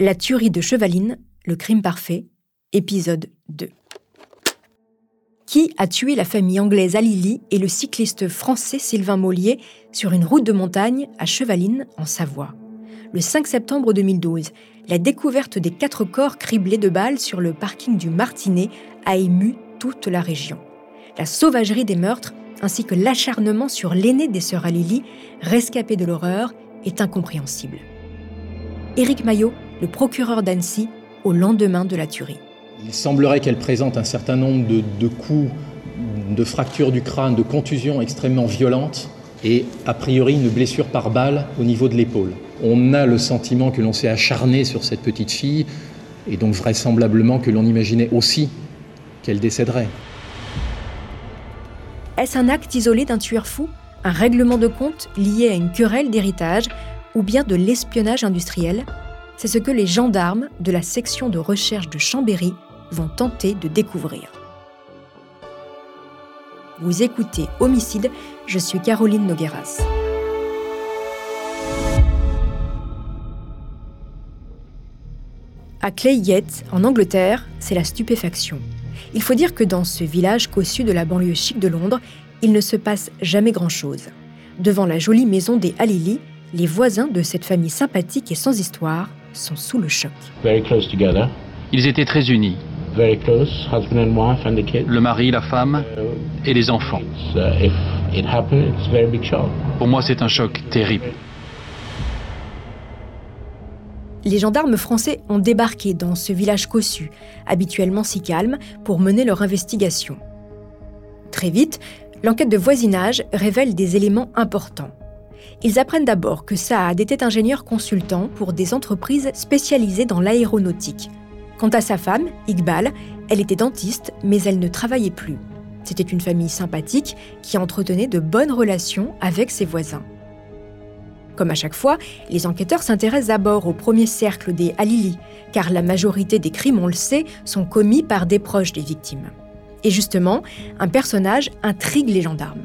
La tuerie de Chevaline, le crime parfait, épisode 2. Qui a tué la famille anglaise Alili et le cycliste français Sylvain Mollier sur une route de montagne à Chevaline, en Savoie? Le 5 septembre 2012, la découverte des quatre corps criblés de balles sur le parking du Martinet a ému toute la région. La sauvagerie des meurtres ainsi que l'acharnement sur l'aîné des sœurs Alili, rescapé de l'horreur, est incompréhensible. Éric Maillot le procureur d'Annecy au lendemain de la tuerie. Il semblerait qu'elle présente un certain nombre de, coups, de fractures du crâne, de contusions extrêmement violentes et a priori une blessure par balle au niveau de l'épaule. On a le sentiment que l'on s'est acharné sur cette petite fille et donc vraisemblablement que l'on imaginait aussi qu'elle décéderait. Est-ce un acte isolé d'un tueur fou Un règlement de compte lié à une querelle d'héritage ou bien de l'espionnage industriel? C'est ce que les gendarmes de la section de recherche de Chambéry vont tenter de découvrir. Vous écoutez Homicide, je suis Caroline Nogueras. À Clayette, en Angleterre, c'est la stupéfaction. Il faut dire que dans ce village cossu de la banlieue chic de Londres, il ne se passe jamais grand-chose. Devant la jolie maison des Halili, les voisins de cette famille sympathique et sans histoire sont sous le choc. Ils étaient très unis. Le mari, la femme et les enfants. Uh, Pour moi, c'est un choc terrible. Les gendarmes français ont débarqué dans ce village cossu, habituellement si calme, pour mener leur investigation. Très vite, l'enquête de voisinage révèle des éléments importants. Ils apprennent d'abord que Saad était ingénieur consultant pour des entreprises spécialisées dans l'aéronautique. Quant à sa femme, Iqbal, elle était dentiste, mais elle ne travaillait plus. C'était une famille sympathique qui entretenait de bonnes relations avec ses voisins. Comme à chaque fois, les enquêteurs s'intéressent d'abord au premier cercle des Halili, car la majorité des crimes, on le sait, sont commis par des proches des victimes. Et justement, un personnage intrigue les gendarmes.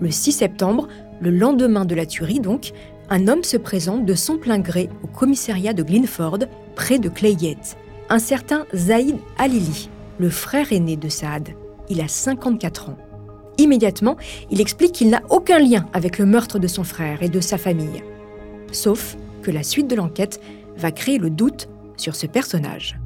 Le 6 septembre, le lendemain de la tuerie, donc, un homme se présente de son plein gré au commissariat de Glenford, près de Clayette. Un certain Zaïd Alili, le frère aîné de Saad. Il a 54 ans. Immédiatement, il explique qu'il n'a aucun lien avec le meurtre de son frère et de sa famille. Sauf que la suite de l'enquête va créer le doute sur ce personnage.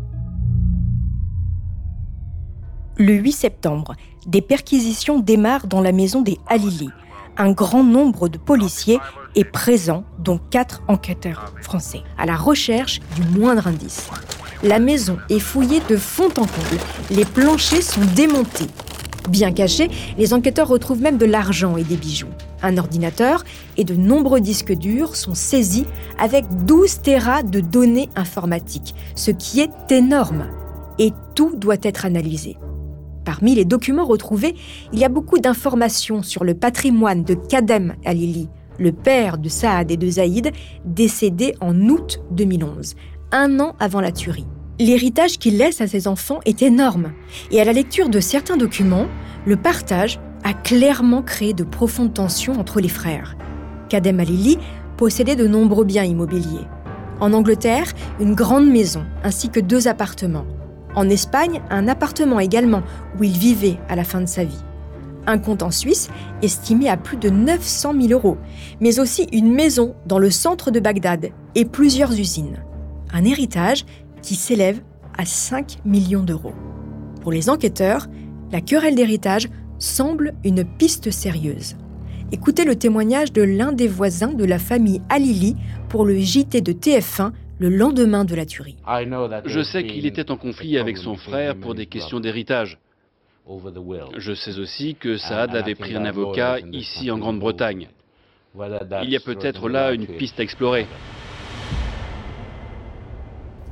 Le 8 septembre, des perquisitions démarrent dans la maison des Alili, un grand nombre de policiers est présent, dont quatre enquêteurs français, à la recherche du moindre indice. La maison est fouillée de fond en comble. Les planchers sont démontés. Bien cachés, les enquêteurs retrouvent même de l'argent et des bijoux. Un ordinateur et de nombreux disques durs sont saisis avec 12 terras de données informatiques, ce qui est énorme. Et tout doit être analysé. Parmi les documents retrouvés, il y a beaucoup d'informations sur le patrimoine de Kadem Alili, le père de Saad et de Zaïd, décédé en août 2011, un an avant la tuerie. L'héritage qu'il laisse à ses enfants est énorme, et à la lecture de certains documents, le partage a clairement créé de profondes tensions entre les frères. Kadem Alili possédait de nombreux biens immobiliers. En Angleterre, une grande maison ainsi que deux appartements. En Espagne, un appartement également, où il vivait à la fin de sa vie. Un compte en Suisse, estimé à plus de 900 000 euros, mais aussi une maison dans le centre de Bagdad et plusieurs usines. Un héritage qui s'élève à 5 millions d'euros. Pour les enquêteurs, la querelle d'héritage semble une piste sérieuse. Écoutez le témoignage de l'un des voisins de la famille Alili pour le JT de TF1 le lendemain de la tuerie. Je sais qu'il était en conflit avec son frère pour des questions d'héritage. Je sais aussi que Saad avait pris un avocat ici en Grande-Bretagne. Il y a peut-être là une piste à explorer.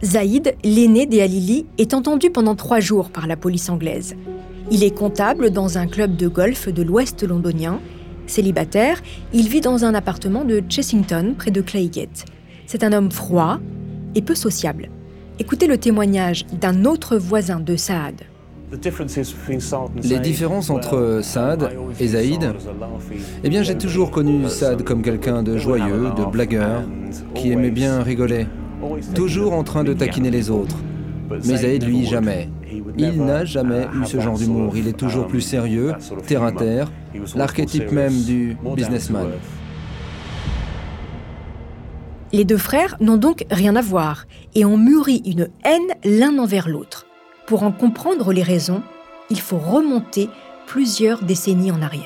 Zaïd, l'aîné des Alili, est entendu pendant trois jours par la police anglaise. Il est comptable dans un club de golf de l'ouest londonien. Célibataire, il vit dans un appartement de Chessington, près de Claygate. C'est un homme froid, et peu sociable. Écoutez le témoignage d'un autre voisin de Saad. Les différences entre Saad et Zaïd Eh bien, j'ai toujours connu Saad comme quelqu'un de joyeux, de blagueur, qui aimait bien rigoler. toujours en train de taquiner les autres. Mais Zaïd, lui, jamais. Il n'a jamais eu ce genre d'humour. Il est toujours plus sérieux, terre à terre, l'archétype même du businessman. Les deux frères n'ont donc rien à voir et ont mûri une haine l'un envers l'autre. Pour en comprendre les raisons, il faut remonter plusieurs décennies en arrière.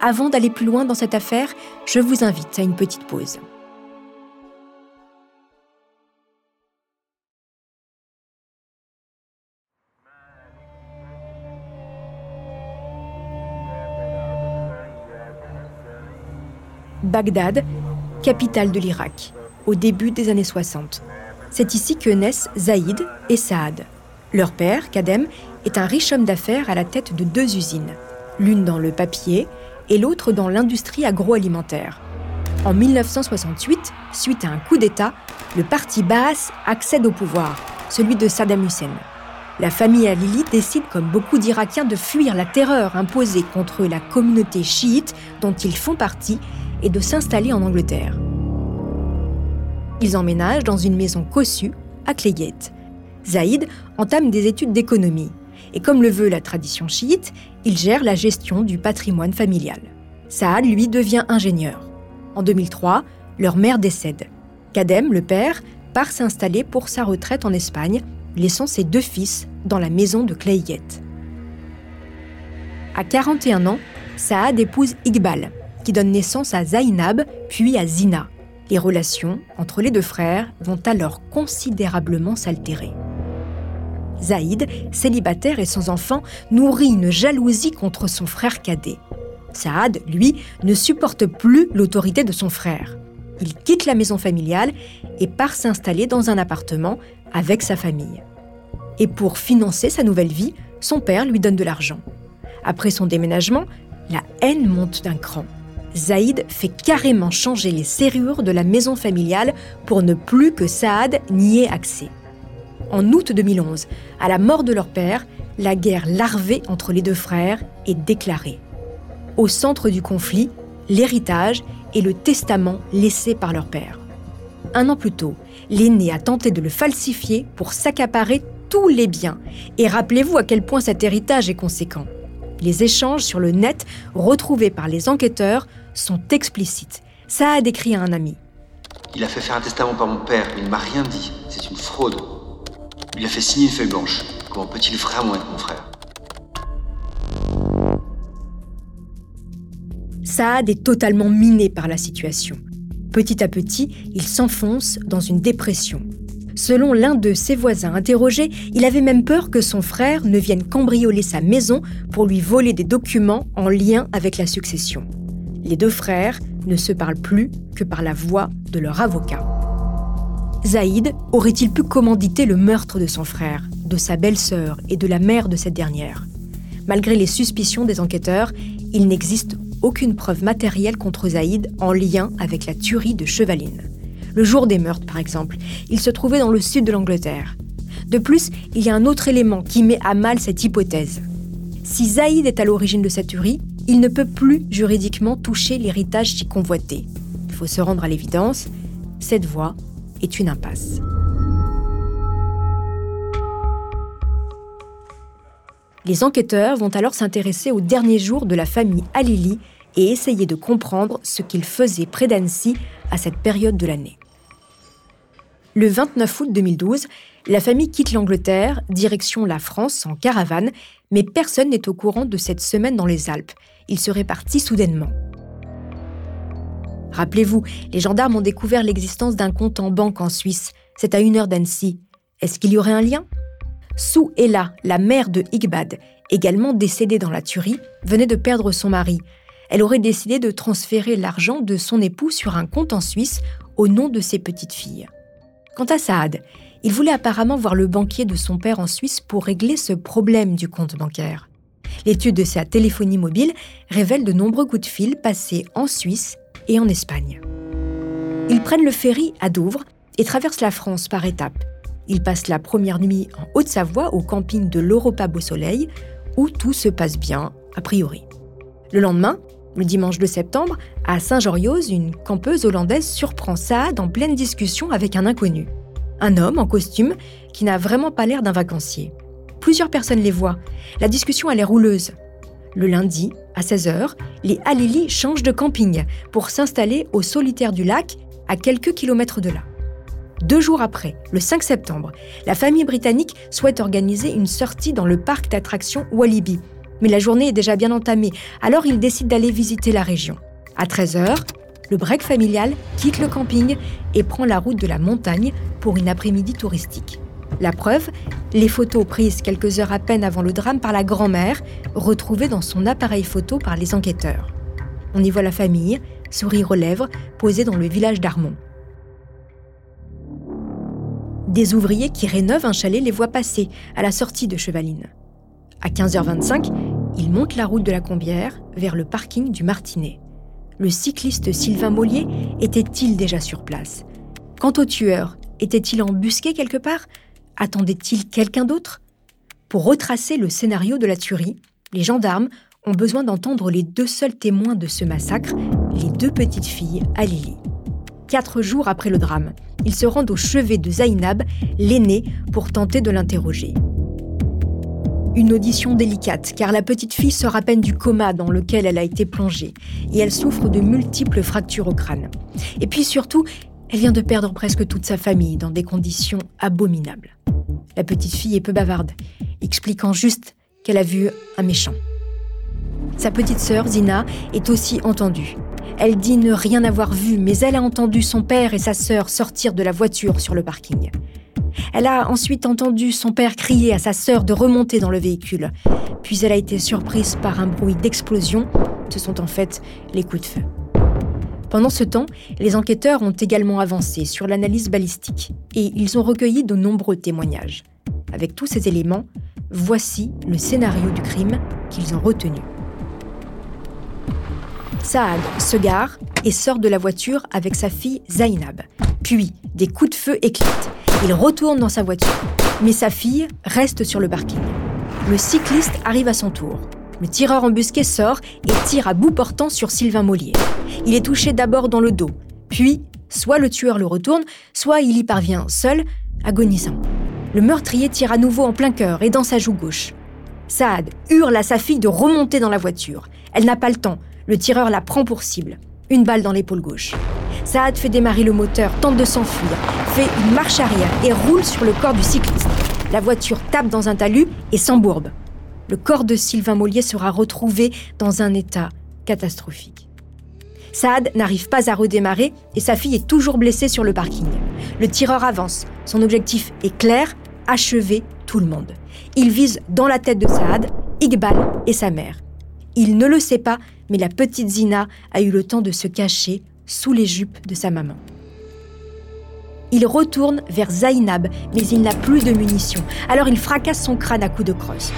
Avant d'aller plus loin dans cette affaire, je vous invite à une petite pause. Bagdad, capitale de l'Irak, au début des années 60. C'est ici que naissent Zaïd et Saad. Leur père, Kadem, est un riche homme d'affaires à la tête de deux usines, l'une dans le papier et l'autre dans l'industrie agroalimentaire. En 1968, suite à un coup d'État, le parti Baas accède au pouvoir, celui de Saddam Hussein. La famille Alili décide, comme beaucoup d'Irakiens, de fuir la terreur imposée contre la communauté chiite dont ils font partie et de s'installer en Angleterre. Ils emménagent dans une maison cossue à Clayette. Zaïd entame des études d'économie et comme le veut la tradition chiite, il gère la gestion du patrimoine familial. Saad, lui, devient ingénieur. En 2003, leur mère décède. Kadem, le père, part s'installer pour sa retraite en Espagne, laissant ses deux fils dans la maison de Clayette. À 41 ans, Saad épouse Iqbal, qui donne naissance à Zainab, puis à Zina. Les relations entre les deux frères vont alors considérablement s'altérer. Zaïd, célibataire et sans enfant, nourrit une jalousie contre son frère cadet. Saad, lui, ne supporte plus l'autorité de son frère. Il quitte la maison familiale et part s'installer dans un appartement avec sa famille. Et pour financer sa nouvelle vie, son père lui donne de l'argent. Après son déménagement, la haine monte d'un cran. Zaïd fait carrément changer les serrures de la maison familiale pour ne plus que Saad n'y ait accès. En août 2011, à la mort de leur père, la guerre larvée entre les deux frères est déclarée. Au centre du conflit, l'héritage et le testament laissé par leur père. Un an plus tôt, l'aîné a tenté de le falsifier pour s'accaparer tous les biens. Et rappelez-vous à quel point cet héritage est conséquent. Les échanges sur le net retrouvés par les enquêteurs sont explicites. Ça a décrit à un ami. Il a fait faire un testament par mon père, mais il ne m'a rien dit. C'est une fraude. Il a fait signer une feuille blanche. Comment peut-il vraiment être mon frère? Saad est totalement miné par la situation. Petit à petit, il s'enfonce dans une dépression. Selon l'un de ses voisins interrogés, il avait même peur que son frère ne vienne cambrioler sa maison pour lui voler des documents en lien avec la succession. Les deux frères ne se parlent plus que par la voix de leur avocat. Zaïd aurait-il pu commanditer le meurtre de son frère, de sa belle-sœur et de la mère de cette dernière? Malgré les suspicions des enquêteurs, il n'existe aucune preuve matérielle contre Zaïd en lien avec la tuerie de Chevaline. Le jour des meurtres, par exemple, il se trouvait dans le sud de l'Angleterre. De plus, il y a un autre élément qui met à mal cette hypothèse. Si Zaïd est à l'origine de cette tuerie, il ne peut plus juridiquement toucher l'héritage si convoité. Il faut se rendre à l'évidence, cette voie est une impasse. Les enquêteurs vont alors s'intéresser aux derniers jours de la famille Alili et essayer de comprendre ce qu'ils faisaient près d'Annecy à cette période de l'année. Le 29 août 2012, la famille quitte l'Angleterre, direction la France en caravane, mais personne n'est au courant de cette semaine dans les Alpes. Ils seraient partis soudainement. Rappelez-vous, les gendarmes ont découvert l'existence d'un compte en banque en Suisse. C'est à une heure d'Annecy. Est-ce qu'il y aurait un lien? Sou Ella, la mère de Igbad, également décédée dans la tuerie, venait de perdre son mari. Elle aurait décidé de transférer l'argent de son époux sur un compte en Suisse au nom de ses petites filles. Quant à Saad, il voulait apparemment voir le banquier de son père en Suisse pour régler ce problème du compte bancaire. L'étude de sa téléphonie mobile révèle de nombreux coups de fil passés en Suisse et en Espagne. Ils prennent le ferry à Douvres et traversent la France par étapes. Ils passent la première nuit en Haute-Savoie au camping de l'Europa Beau Soleil, où tout se passe bien, a priori. Le lendemain, Le dimanche de septembre, à Saint-Joriose, une campeuse hollandaise surprend Saad en pleine discussion avec un inconnu. Un homme en costume qui n'a vraiment pas l'air d'un vacancier. Plusieurs personnes les voient. La discussion elle est rouleuse. Le lundi, à 16h, les Halili changent de camping pour s'installer au solitaire du lac, à quelques kilomètres de là. Deux jours après, le 5 septembre, la famille britannique souhaite organiser une sortie dans le parc d'attractions Walibi. Mais la journée est déjà bien entamée, alors ils décident d'aller visiter la région. À 13h, le break familial quitte le camping et prend la route de la montagne pour une après-midi touristique. La preuve, les photos prises quelques heures à peine avant le drame par la grand-mère, retrouvées dans son appareil photo par les enquêteurs. On y voit la famille, sourire aux lèvres, posée dans le village d'Armont. Des ouvriers qui rénovent un chalet les voient passer à la sortie de Chevaline. À 15h25, ils montent la route de la Combière vers le parking du Martinet. Le cycliste Sylvain Mollier était-il déjà sur place? Quant au tueur, était-il embusqué quelque part? Attendait-il quelqu'un d'autre? Pour retracer le scénario de la tuerie, les gendarmes ont besoin d'entendre les deux seuls témoins de ce massacre, les deux petites filles à Lily. Quatre jours après le drame, ils se rendent au chevet de Zainab, l'aînée, pour tenter de l'interroger. Une audition délicate, car la petite fille sort à peine du coma dans lequel elle a été plongée, et elle souffre de multiples fractures au crâne. Et puis surtout, elle vient de perdre presque toute sa famille dans des conditions abominables. La petite fille est peu bavarde, expliquant juste qu'elle a vu un méchant. Sa petite sœur, Zina, est aussi entendue. Elle dit ne rien avoir vu, mais elle a entendu son père et sa sœur sortir de la voiture sur le parking. Elle a ensuite entendu son père crier à sa sœur de remonter dans le véhicule. Puis elle a été surprise par un bruit d'explosion. Ce sont en fait les coups de feu. Pendant ce temps, les enquêteurs ont également avancé sur l'analyse balistique et ils ont recueilli de nombreux témoignages. Avec tous ces éléments, voici le scénario du crime qu'ils ont retenu. Saad se gare et sort de la voiture avec sa fille Zainab. Puis, des coups de feu éclatent. Il retourne dans sa voiture, mais sa fille reste sur le parking. Le cycliste arrive à son tour. Le tireur embusqué sort et tire à bout portant sur Sylvain Mollier. Il est touché d'abord dans le dos, puis soit le tueur le retourne, soit il y parvient seul, agonisant. Le meurtrier tire à nouveau en plein cœur et dans sa joue gauche. Saad hurle à sa fille de remonter dans la voiture. Elle n'a pas le temps. Le tireur la prend pour cible. Une balle dans l'épaule gauche. Saad fait démarrer le moteur, tente de s'enfuir, fait une marche arrière et roule sur le corps du cycliste. La voiture tape dans un talus et s'embourbe le corps de Sylvain Mollier sera retrouvé dans un état catastrophique. Saad n'arrive pas à redémarrer et sa fille est toujours blessée sur le parking. Le tireur avance. Son objectif est clair, achever tout le monde. Il vise dans la tête de Saad, Iqbal et sa mère. Il ne le sait pas, mais la petite Zina a eu le temps de se cacher sous les jupes de sa maman. Il retourne vers Zainab, mais il n'a plus de munitions. Alors il fracasse son crâne à coups de crosse.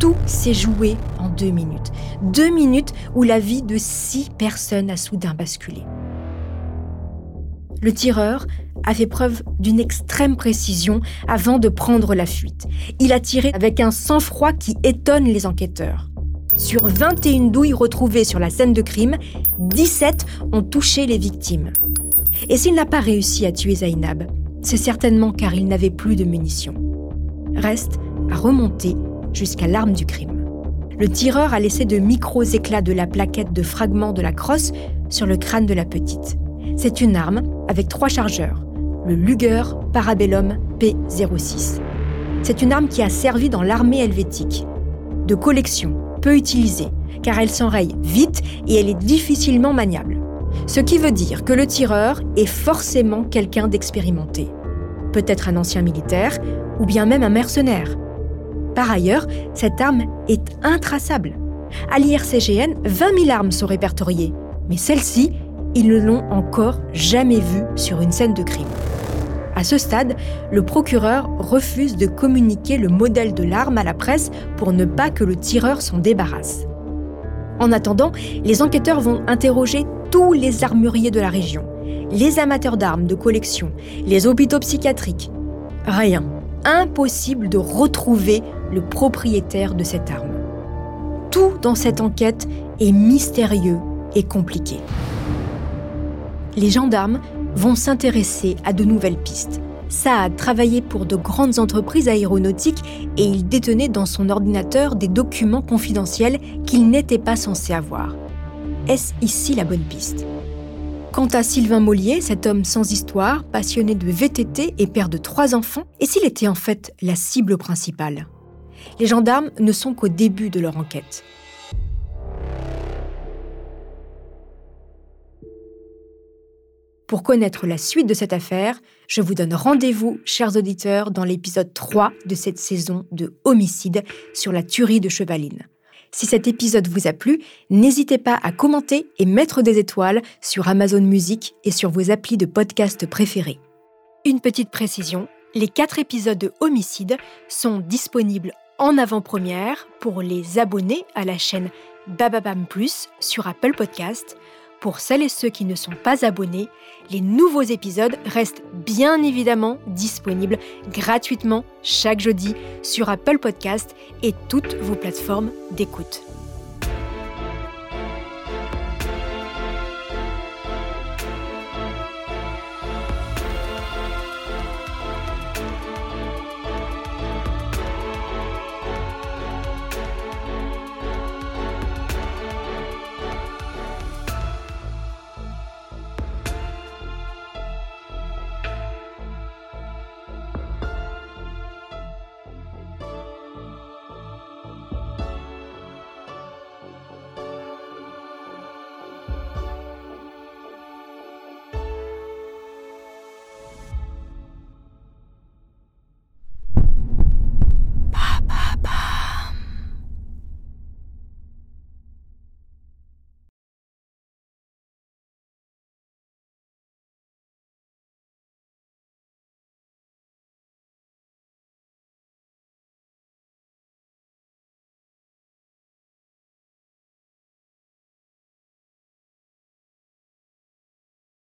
Tout s'est joué en deux minutes. Deux minutes où la vie de six personnes a soudain basculé. Le tireur a fait preuve d'une extrême précision avant de prendre la fuite. Il a tiré avec un sang-froid qui étonne les enquêteurs. Sur 21 douilles retrouvées sur la scène de crime, 17 ont touché les victimes. Et s'il n'a pas réussi à tuer Zainab, c'est certainement car il n'avait plus de munitions. Reste à remonter jusqu'à l'arme du crime. Le tireur a laissé de micros éclats de la plaquette de fragments de la crosse sur le crâne de la petite. C'est une arme avec trois chargeurs, le Luger Parabellum P06. C'est une arme qui a servi dans l'armée helvétique. De collection, peu utilisée, car elle s'enraye vite et elle est difficilement maniable. Ce qui veut dire que le tireur est forcément quelqu'un d'expérimenté. Peut-être un ancien militaire ou bien même un mercenaire. Par ailleurs, cette arme est intraçable. À l'IRCGN, 20 000 armes sont répertoriées, mais celle-ci, ils ne l'ont encore jamais vue sur une scène de crime. À ce stade, le procureur refuse de communiquer le modèle de l'arme à la presse pour ne pas que le tireur s'en débarrasse. En attendant, les enquêteurs vont interroger tous les armuriers de la région, les amateurs d'armes de collection, les hôpitaux psychiatriques. Rien impossible de retrouver le propriétaire de cette arme. Tout dans cette enquête est mystérieux et compliqué. Les gendarmes vont s'intéresser à de nouvelles pistes. Saad travaillait pour de grandes entreprises aéronautiques et il détenait dans son ordinateur des documents confidentiels qu'il n'était pas censé avoir. Est-ce ici la bonne piste? Quant à Sylvain Mollier, cet homme sans histoire, passionné de VTT et père de trois enfants, et s'il était en fait la cible principale? Les gendarmes ne sont qu'au début de leur enquête. Pour connaître la suite de cette affaire, je vous donne rendez-vous, chers auditeurs, dans l'épisode 3 de cette saison de Homicide sur la tuerie de Chevaline. Si cet épisode vous a plu, n'hésitez pas à commenter et mettre des étoiles sur Amazon Music et sur vos applis de podcast préférés. Une petite précision, les quatre épisodes de Homicide sont disponibles en avant-première pour les abonnés à la chaîne Bababam Plus sur Apple Podcast. Pour celles et ceux qui ne sont pas abonnés, les nouveaux épisodes restent bien évidemment disponibles gratuitement chaque jeudi sur Apple Podcast et toutes vos plateformes d'écoute.